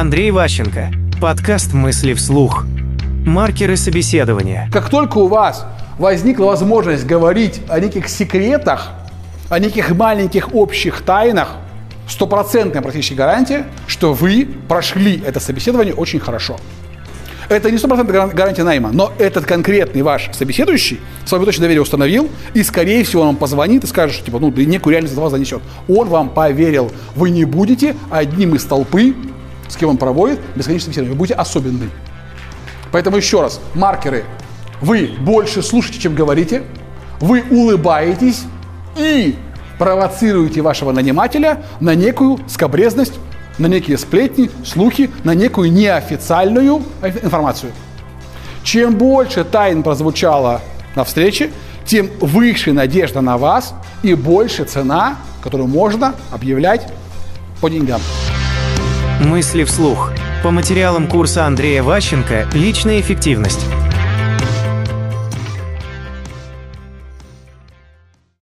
Андрей Ващенко. Подкаст «Мысли вслух». Маркеры собеседования. Как только у вас возникла возможность говорить о неких секретах, о неких маленьких общих тайнах, стопроцентная практически гарантия, что вы прошли это собеседование очень хорошо. Это не стопроцентная гарантия найма, но этот конкретный ваш собеседующий с вами точно доверие установил, и, скорее всего, он вам позвонит и скажет, что, типа, ну, некую реальность за вас занесет. Он вам поверил. Вы не будете одним из толпы, с кем он проводит бесконечное собеседование. Вы будете особенным. Поэтому еще раз, маркеры. Вы больше слушаете, чем говорите. Вы улыбаетесь и провоцируете вашего нанимателя на некую скобрезность, на некие сплетни, слухи, на некую неофициальную информацию. Чем больше тайн прозвучало на встрече, тем выше надежда на вас и больше цена, которую можно объявлять по деньгам. Мысли вслух. По материалам курса Андрея Ващенко «Личная эффективность».